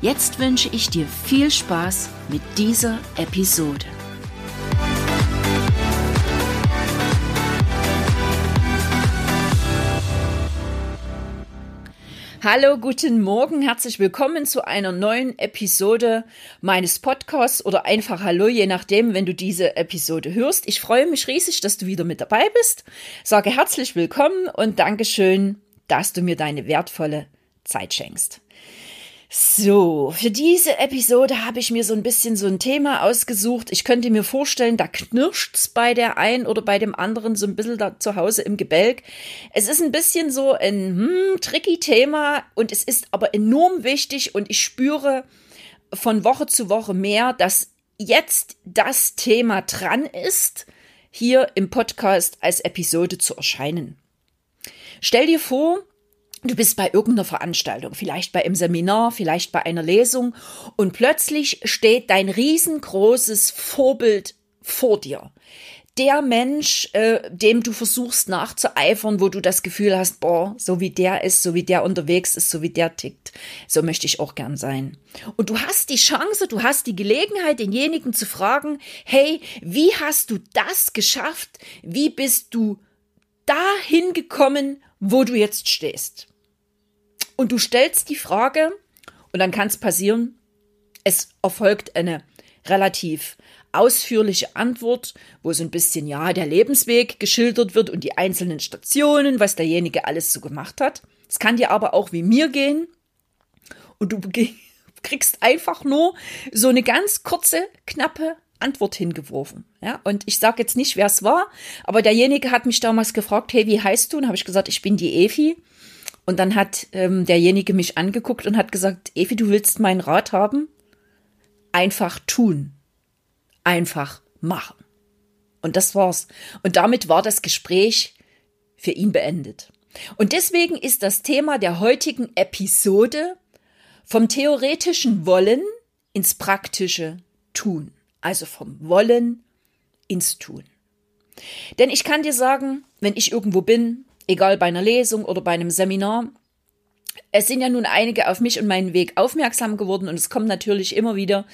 Jetzt wünsche ich dir viel Spaß mit dieser Episode. Hallo, guten Morgen, herzlich willkommen zu einer neuen Episode meines Podcasts oder einfach Hallo, je nachdem, wenn du diese Episode hörst. Ich freue mich riesig, dass du wieder mit dabei bist. Sage herzlich willkommen und Dankeschön, dass du mir deine wertvolle Zeit schenkst. So, für diese Episode habe ich mir so ein bisschen so ein Thema ausgesucht. Ich könnte mir vorstellen, da knirscht's bei der einen oder bei dem anderen so ein bisschen da zu Hause im Gebälk. Es ist ein bisschen so ein hm, tricky Thema und es ist aber enorm wichtig und ich spüre von Woche zu Woche mehr, dass jetzt das Thema dran ist, hier im Podcast als Episode zu erscheinen. Stell dir vor, Du bist bei irgendeiner Veranstaltung, vielleicht bei einem Seminar, vielleicht bei einer Lesung und plötzlich steht dein riesengroßes Vorbild vor dir. Der Mensch, äh, dem du versuchst nachzueifern, wo du das Gefühl hast, boah, so wie der ist, so wie der unterwegs ist, so wie der tickt, so möchte ich auch gern sein. Und du hast die Chance, du hast die Gelegenheit, denjenigen zu fragen, hey, wie hast du das geschafft? Wie bist du dahin gekommen, wo du jetzt stehst? und du stellst die Frage und dann kann es passieren, es erfolgt eine relativ ausführliche Antwort, wo so ein bisschen ja der Lebensweg geschildert wird und die einzelnen Stationen, was derjenige alles so gemacht hat. Es kann dir aber auch wie mir gehen und du kriegst einfach nur so eine ganz kurze, knappe Antwort hingeworfen. Ja, und ich sage jetzt nicht, wer es war, aber derjenige hat mich damals gefragt, hey, wie heißt du? Und habe ich gesagt, ich bin die Evi. Und dann hat ähm, derjenige mich angeguckt und hat gesagt, Evi, du willst meinen Rat haben? Einfach tun. Einfach machen. Und das war's. Und damit war das Gespräch für ihn beendet. Und deswegen ist das Thema der heutigen Episode vom theoretischen Wollen ins praktische Tun. Also vom Wollen ins Tun. Denn ich kann dir sagen, wenn ich irgendwo bin, egal bei einer Lesung oder bei einem Seminar, es sind ja nun einige auf mich und meinen Weg aufmerksam geworden und es kommen natürlich immer wieder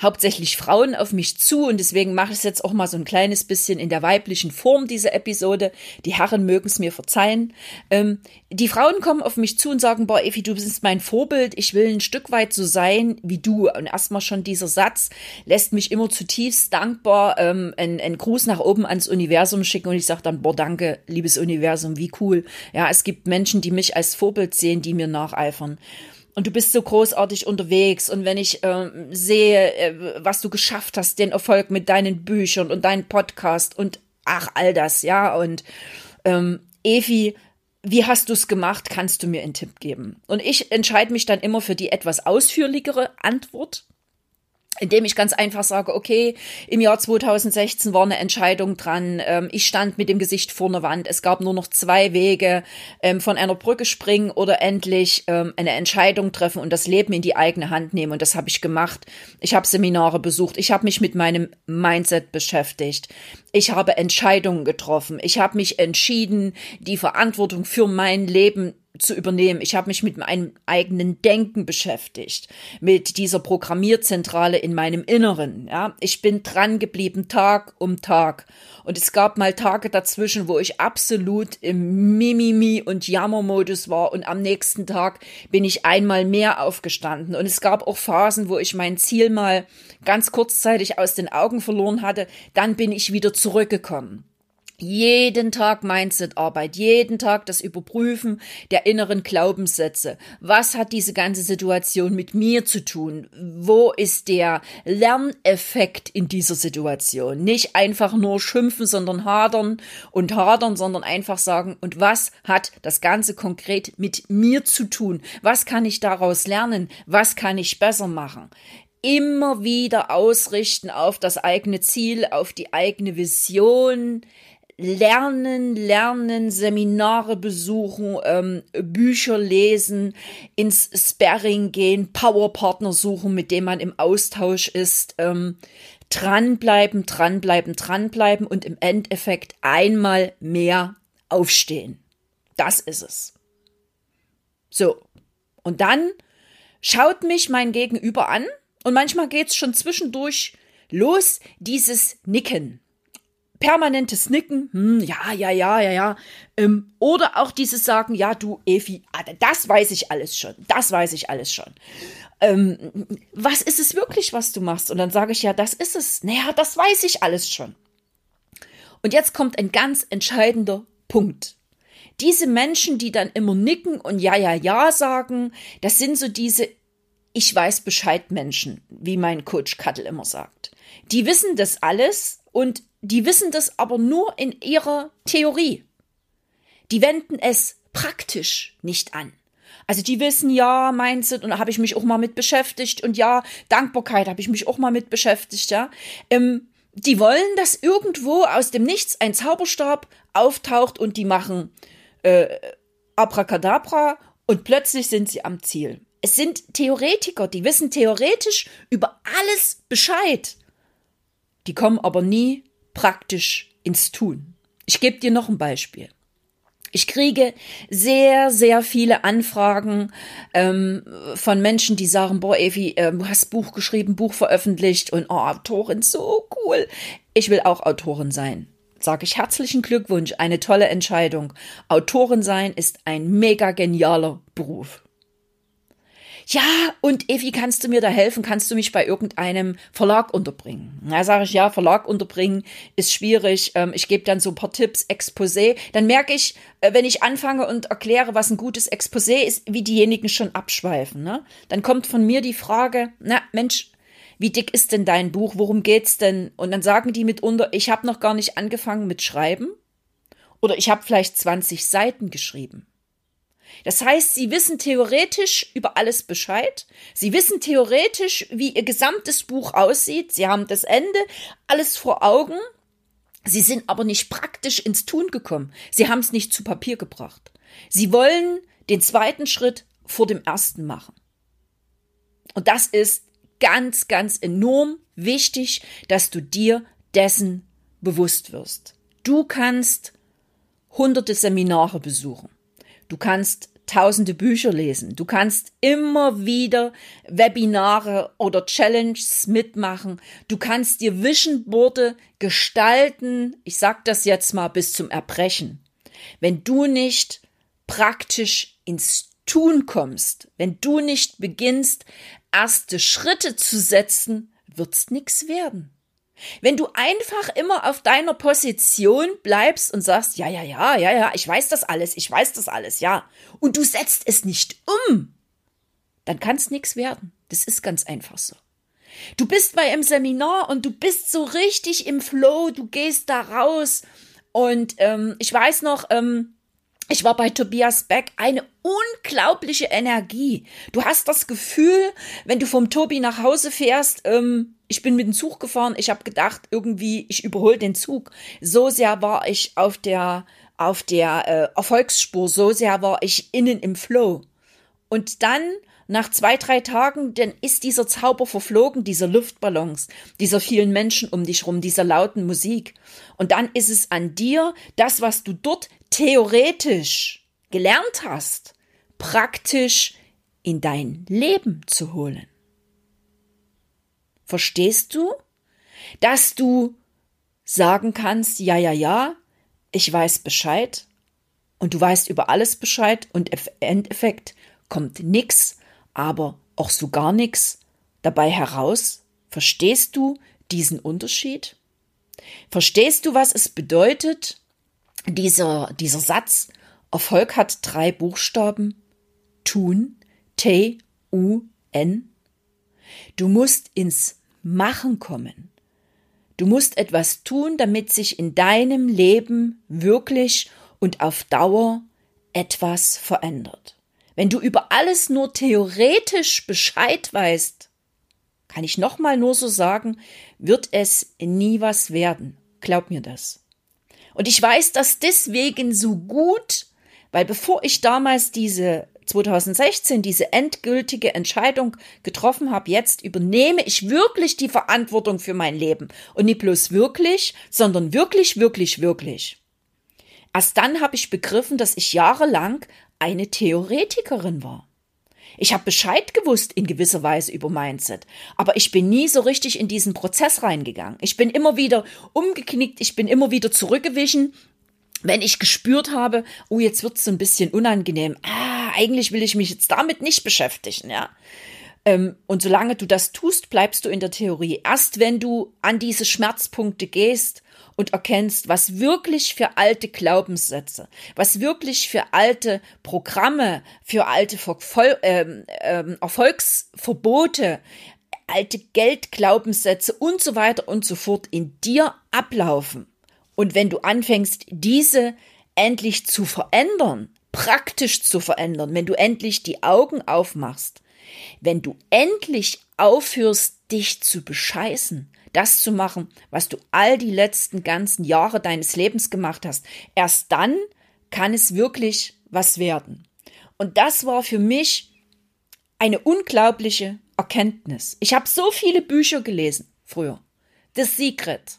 hauptsächlich Frauen auf mich zu und deswegen mache ich es jetzt auch mal so ein kleines bisschen in der weiblichen Form, diese Episode. Die Herren mögen es mir verzeihen. Ähm, die Frauen kommen auf mich zu und sagen, boah, Evi, du bist mein Vorbild, ich will ein Stück weit so sein wie du. Und erstmal schon dieser Satz lässt mich immer zutiefst dankbar ähm, einen, einen Gruß nach oben ans Universum schicken und ich sage dann, boah, danke, liebes Universum, wie cool. Ja, es gibt Menschen, die mich als Vorbild sehen, die mir nacheifern. Und du bist so großartig unterwegs. Und wenn ich äh, sehe, äh, was du geschafft hast, den Erfolg mit deinen Büchern und deinem Podcast und ach, all das, ja. Und ähm, Evi, wie hast du es gemacht? Kannst du mir einen Tipp geben? Und ich entscheide mich dann immer für die etwas ausführlichere Antwort indem ich ganz einfach sage, okay, im Jahr 2016 war eine Entscheidung dran, ähm, ich stand mit dem Gesicht vor einer Wand, es gab nur noch zwei Wege, ähm, von einer Brücke springen oder endlich ähm, eine Entscheidung treffen und das Leben in die eigene Hand nehmen. Und das habe ich gemacht. Ich habe Seminare besucht, ich habe mich mit meinem Mindset beschäftigt, ich habe Entscheidungen getroffen, ich habe mich entschieden, die Verantwortung für mein Leben zu übernehmen. Ich habe mich mit meinem eigenen Denken beschäftigt, mit dieser Programmierzentrale in meinem Inneren. Ja, ich bin dran geblieben Tag um Tag. Und es gab mal Tage dazwischen, wo ich absolut im Mimimi und Jammermodus war. Und am nächsten Tag bin ich einmal mehr aufgestanden. Und es gab auch Phasen, wo ich mein Ziel mal ganz kurzzeitig aus den Augen verloren hatte. Dann bin ich wieder zurückgekommen jeden Tag Mindset-Arbeit, jeden Tag das Überprüfen der inneren Glaubenssätze. Was hat diese ganze Situation mit mir zu tun? Wo ist der Lerneffekt in dieser Situation? Nicht einfach nur schimpfen, sondern hadern und hadern, sondern einfach sagen, und was hat das Ganze konkret mit mir zu tun? Was kann ich daraus lernen? Was kann ich besser machen? immer wieder ausrichten auf das eigene Ziel, auf die eigene Vision, lernen, lernen, Seminare besuchen, ähm, Bücher lesen, ins Sparring gehen, Powerpartner suchen, mit dem man im Austausch ist, ähm, dranbleiben, dranbleiben, dranbleiben und im Endeffekt einmal mehr aufstehen. Das ist es. So. Und dann schaut mich mein Gegenüber an und manchmal geht's schon zwischendurch los, dieses Nicken permanentes Nicken, hm, ja, ja, ja, ja, ja. Ähm, oder auch dieses Sagen, ja, du, Evi, ah, das weiß ich alles schon, das weiß ich alles schon. Ähm, was ist es wirklich, was du machst? Und dann sage ich, ja, das ist es. Naja, das weiß ich alles schon. Und jetzt kommt ein ganz entscheidender Punkt. Diese Menschen, die dann immer nicken und ja, ja, ja sagen, das sind so diese Ich weiß Bescheid Menschen, wie mein Coach Kattel immer sagt. Die wissen das alles und die wissen das aber nur in ihrer Theorie. Die wenden es praktisch nicht an. Also die wissen, ja, Mindset, und da habe ich mich auch mal mit beschäftigt und ja, Dankbarkeit habe ich mich auch mal mit beschäftigt, ja. Ähm, die wollen, dass irgendwo aus dem Nichts ein Zauberstab auftaucht und die machen äh, Abracadabra und plötzlich sind sie am Ziel. Es sind Theoretiker, die wissen theoretisch über alles Bescheid. Die kommen aber nie praktisch ins Tun. Ich gebe dir noch ein Beispiel. Ich kriege sehr, sehr viele Anfragen ähm, von Menschen, die sagen, boah, Evi, äh, du hast Buch geschrieben, Buch veröffentlicht und oh, Autorin, so cool. Ich will auch Autorin sein. Sage ich herzlichen Glückwunsch, eine tolle Entscheidung. Autorin sein ist ein mega genialer Beruf ja, und Evi, kannst du mir da helfen? Kannst du mich bei irgendeinem Verlag unterbringen? Na, sage ich, ja, Verlag unterbringen ist schwierig. Ähm, ich gebe dann so ein paar Tipps, Exposé. Dann merke ich, äh, wenn ich anfange und erkläre, was ein gutes Exposé ist, wie diejenigen schon abschweifen. Ne? Dann kommt von mir die Frage, na, Mensch, wie dick ist denn dein Buch? Worum geht's denn? Und dann sagen die mitunter, ich habe noch gar nicht angefangen mit Schreiben. Oder ich habe vielleicht 20 Seiten geschrieben. Das heißt, sie wissen theoretisch über alles Bescheid. Sie wissen theoretisch, wie ihr gesamtes Buch aussieht. Sie haben das Ende, alles vor Augen. Sie sind aber nicht praktisch ins Tun gekommen. Sie haben es nicht zu Papier gebracht. Sie wollen den zweiten Schritt vor dem ersten machen. Und das ist ganz, ganz enorm wichtig, dass du dir dessen bewusst wirst. Du kannst hunderte Seminare besuchen. Du kannst tausende Bücher lesen. Du kannst immer wieder Webinare oder Challenges mitmachen. Du kannst dir Vision Boarde gestalten. Ich sag das jetzt mal bis zum Erbrechen. Wenn du nicht praktisch ins Tun kommst, wenn du nicht beginnst, erste Schritte zu setzen, wird's nix werden. Wenn du einfach immer auf deiner Position bleibst und sagst, ja, ja, ja, ja, ja, ich weiß das alles, ich weiß das alles, ja, und du setzt es nicht um, dann kann es nichts werden. Das ist ganz einfach so. Du bist bei einem Seminar und du bist so richtig im Flow, du gehst da raus und ähm, ich weiß noch, ähm, ich war bei Tobias Beck, eine unglaubliche Energie. Du hast das Gefühl, wenn du vom Tobi nach Hause fährst, ähm, ich bin mit dem Zug gefahren, ich habe gedacht, irgendwie, ich überhole den Zug. So sehr war ich auf der, auf der äh, Erfolgsspur, so sehr war ich innen im Flow. Und dann, nach zwei, drei Tagen, dann ist dieser Zauber verflogen, dieser Luftballons, dieser vielen Menschen um dich rum, dieser lauten Musik. Und dann ist es an dir, das, was du dort theoretisch gelernt hast, praktisch in dein Leben zu holen. Verstehst du, dass du sagen kannst, ja, ja, ja, ich weiß Bescheid und du weißt über alles Bescheid und im Endeffekt kommt nix, aber auch so gar nix dabei heraus? Verstehst du diesen Unterschied? Verstehst du, was es bedeutet, dieser, dieser Satz, Erfolg hat drei Buchstaben, tun, T, U, N. Du musst ins Machen kommen. Du musst etwas tun, damit sich in deinem Leben wirklich und auf Dauer etwas verändert. Wenn du über alles nur theoretisch Bescheid weißt, kann ich nochmal nur so sagen, wird es nie was werden. Glaub mir das. Und ich weiß das deswegen so gut, weil bevor ich damals diese 2016 diese endgültige Entscheidung getroffen habe, jetzt übernehme ich wirklich die Verantwortung für mein Leben. Und nicht bloß wirklich, sondern wirklich, wirklich, wirklich. Erst dann habe ich begriffen, dass ich jahrelang eine Theoretikerin war. Ich habe Bescheid gewusst in gewisser Weise über Mindset, aber ich bin nie so richtig in diesen Prozess reingegangen. Ich bin immer wieder umgeknickt, ich bin immer wieder zurückgewichen, wenn ich gespürt habe, oh, jetzt wird's so ein bisschen unangenehm. Ah, eigentlich will ich mich jetzt damit nicht beschäftigen, ja. Ähm, und solange du das tust, bleibst du in der Theorie. Erst wenn du an diese Schmerzpunkte gehst und erkennst, was wirklich für alte Glaubenssätze, was wirklich für alte Programme, für alte Verfol ähm, ähm, Erfolgsverbote, alte Geldglaubenssätze und so weiter und so fort in dir ablaufen. Und wenn du anfängst, diese endlich zu verändern, praktisch zu verändern, wenn du endlich die Augen aufmachst, wenn du endlich aufhörst, dich zu bescheißen, das zu machen, was du all die letzten ganzen Jahre deines Lebens gemacht hast. Erst dann kann es wirklich was werden. Und das war für mich eine unglaubliche Erkenntnis. Ich habe so viele Bücher gelesen früher. The Secret,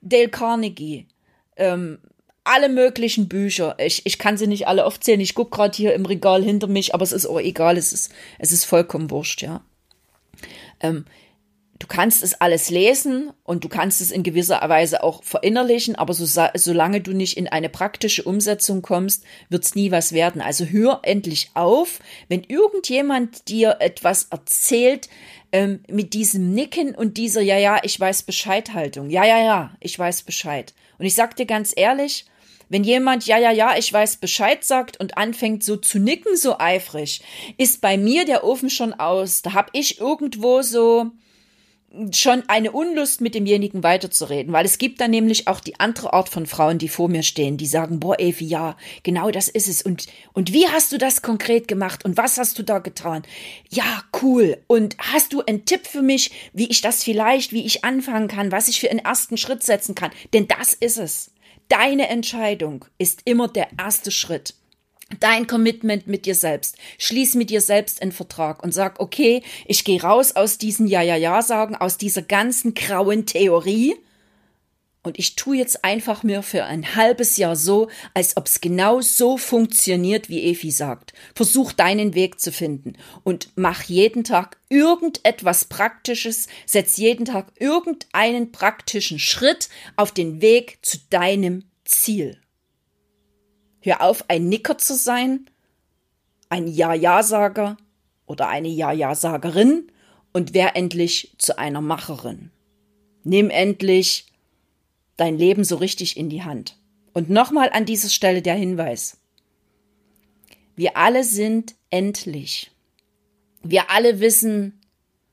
Dale Carnegie, ähm, alle möglichen Bücher. Ich, ich kann sie nicht alle aufzählen. Ich gucke gerade hier im Regal hinter mich, aber es ist auch egal. Es ist, es ist vollkommen wurscht, ja. Ähm, du kannst es alles lesen und du kannst es in gewisser Weise auch verinnerlichen, aber so, solange du nicht in eine praktische Umsetzung kommst, wird es nie was werden. Also hör endlich auf, wenn irgendjemand dir etwas erzählt, ähm, mit diesem Nicken und dieser Ja, ja, ich weiß Bescheid Haltung. Ja, ja, ja, ich weiß Bescheid. Und ich sag dir ganz ehrlich, wenn jemand ja, ja, ja, ich weiß Bescheid sagt und anfängt so zu nicken, so eifrig, ist bei mir der Ofen schon aus. Da hab ich irgendwo so, schon eine Unlust, mit demjenigen weiterzureden, weil es gibt dann nämlich auch die andere Art von Frauen, die vor mir stehen, die sagen, boah, Evi, ja, genau das ist es. Und, und wie hast du das konkret gemacht? Und was hast du da getan? Ja, cool. Und hast du einen Tipp für mich, wie ich das vielleicht, wie ich anfangen kann, was ich für einen ersten Schritt setzen kann? Denn das ist es. Deine Entscheidung ist immer der erste Schritt. Dein Commitment mit dir selbst. Schließ mit dir selbst einen Vertrag und sag, okay, ich gehe raus aus diesen Ja-Ja-Ja-Sagen, aus dieser ganzen grauen Theorie und ich tue jetzt einfach mir für ein halbes Jahr so, als ob es genau so funktioniert, wie Efi sagt. Versuch deinen Weg zu finden und mach jeden Tag irgendetwas Praktisches, setz jeden Tag irgendeinen praktischen Schritt auf den Weg zu deinem Ziel. Hör auf, ein Nicker zu sein, ein Ja-Ja-Sager oder eine Ja-Ja-Sagerin und wer endlich zu einer Macherin. Nimm endlich dein Leben so richtig in die Hand. Und nochmal an dieser Stelle der Hinweis. Wir alle sind endlich. Wir alle wissen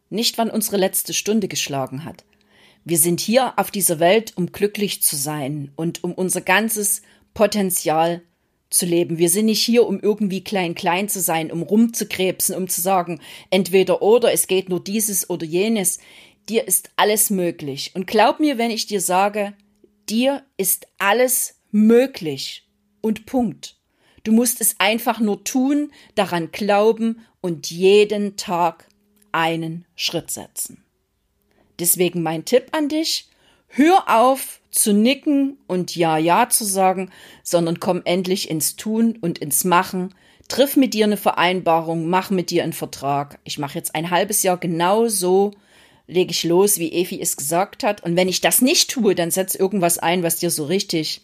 nicht, wann unsere letzte Stunde geschlagen hat. Wir sind hier auf dieser Welt, um glücklich zu sein und um unser ganzes Potenzial zu leben. Wir sind nicht hier, um irgendwie klein klein zu sein, um rumzukrebsen, um zu sagen, entweder oder, es geht nur dieses oder jenes. Dir ist alles möglich. Und glaub mir, wenn ich dir sage, dir ist alles möglich. Und Punkt. Du musst es einfach nur tun, daran glauben und jeden Tag einen Schritt setzen. Deswegen mein Tipp an dich, hör auf, zu nicken und Ja, Ja zu sagen, sondern komm endlich ins Tun und ins Machen. Triff mit dir eine Vereinbarung, mach mit dir einen Vertrag. Ich mache jetzt ein halbes Jahr genau so, lege ich los, wie Evi es gesagt hat. Und wenn ich das nicht tue, dann setz irgendwas ein, was dir so richtig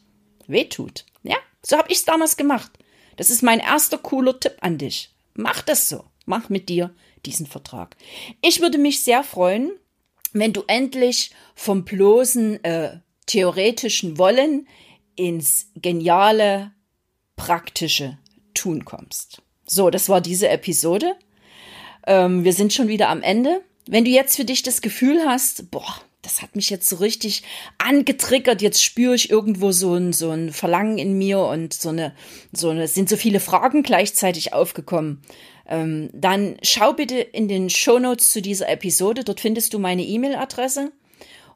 wehtut. Ja, so habe ich es damals gemacht. Das ist mein erster cooler Tipp an dich. Mach das so. Mach mit dir diesen Vertrag. Ich würde mich sehr freuen, wenn du endlich vom bloßen äh, theoretischen Wollen ins geniale, praktische Tun kommst. So, das war diese Episode. Ähm, wir sind schon wieder am Ende. Wenn du jetzt für dich das Gefühl hast, boah, das hat mich jetzt so richtig angetriggert. Jetzt spüre ich irgendwo so ein, so ein Verlangen in mir und so eine, so eine, sind so viele Fragen gleichzeitig aufgekommen. ähm, dann schau bitte in den Shownotes zu dieser Episode. Dort findest du meine E-Mail-Adresse.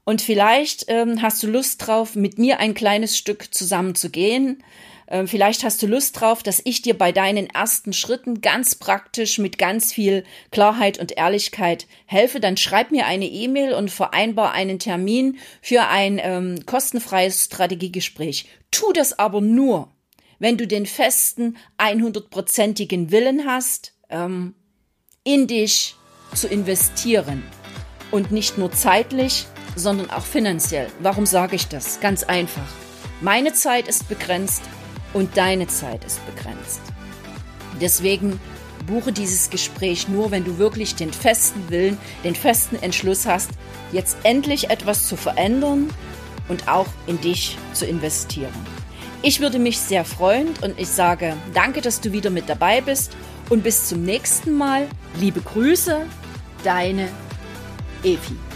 Und vielleicht ähm, hast du Lust drauf, mit mir ein kleines Stück zusammen zu gehen. Ähm, vielleicht hast du Lust drauf, dass ich dir bei deinen ersten Schritten ganz praktisch mit ganz viel Klarheit und Ehrlichkeit helfe. Dann schreib mir eine E-Mail und vereinbar einen Termin für ein ähm, kostenfreies Strategiegespräch. Tu das aber nur, wenn du den festen, 100-prozentigen Willen hast, ähm, in dich zu investieren. Und nicht nur zeitlich, sondern auch finanziell. Warum sage ich das? Ganz einfach. Meine Zeit ist begrenzt und deine Zeit ist begrenzt. Deswegen buche dieses Gespräch nur, wenn du wirklich den festen Willen, den festen Entschluss hast, jetzt endlich etwas zu verändern und auch in dich zu investieren. Ich würde mich sehr freuen und ich sage danke, dass du wieder mit dabei bist und bis zum nächsten Mal. Liebe Grüße, deine Evi.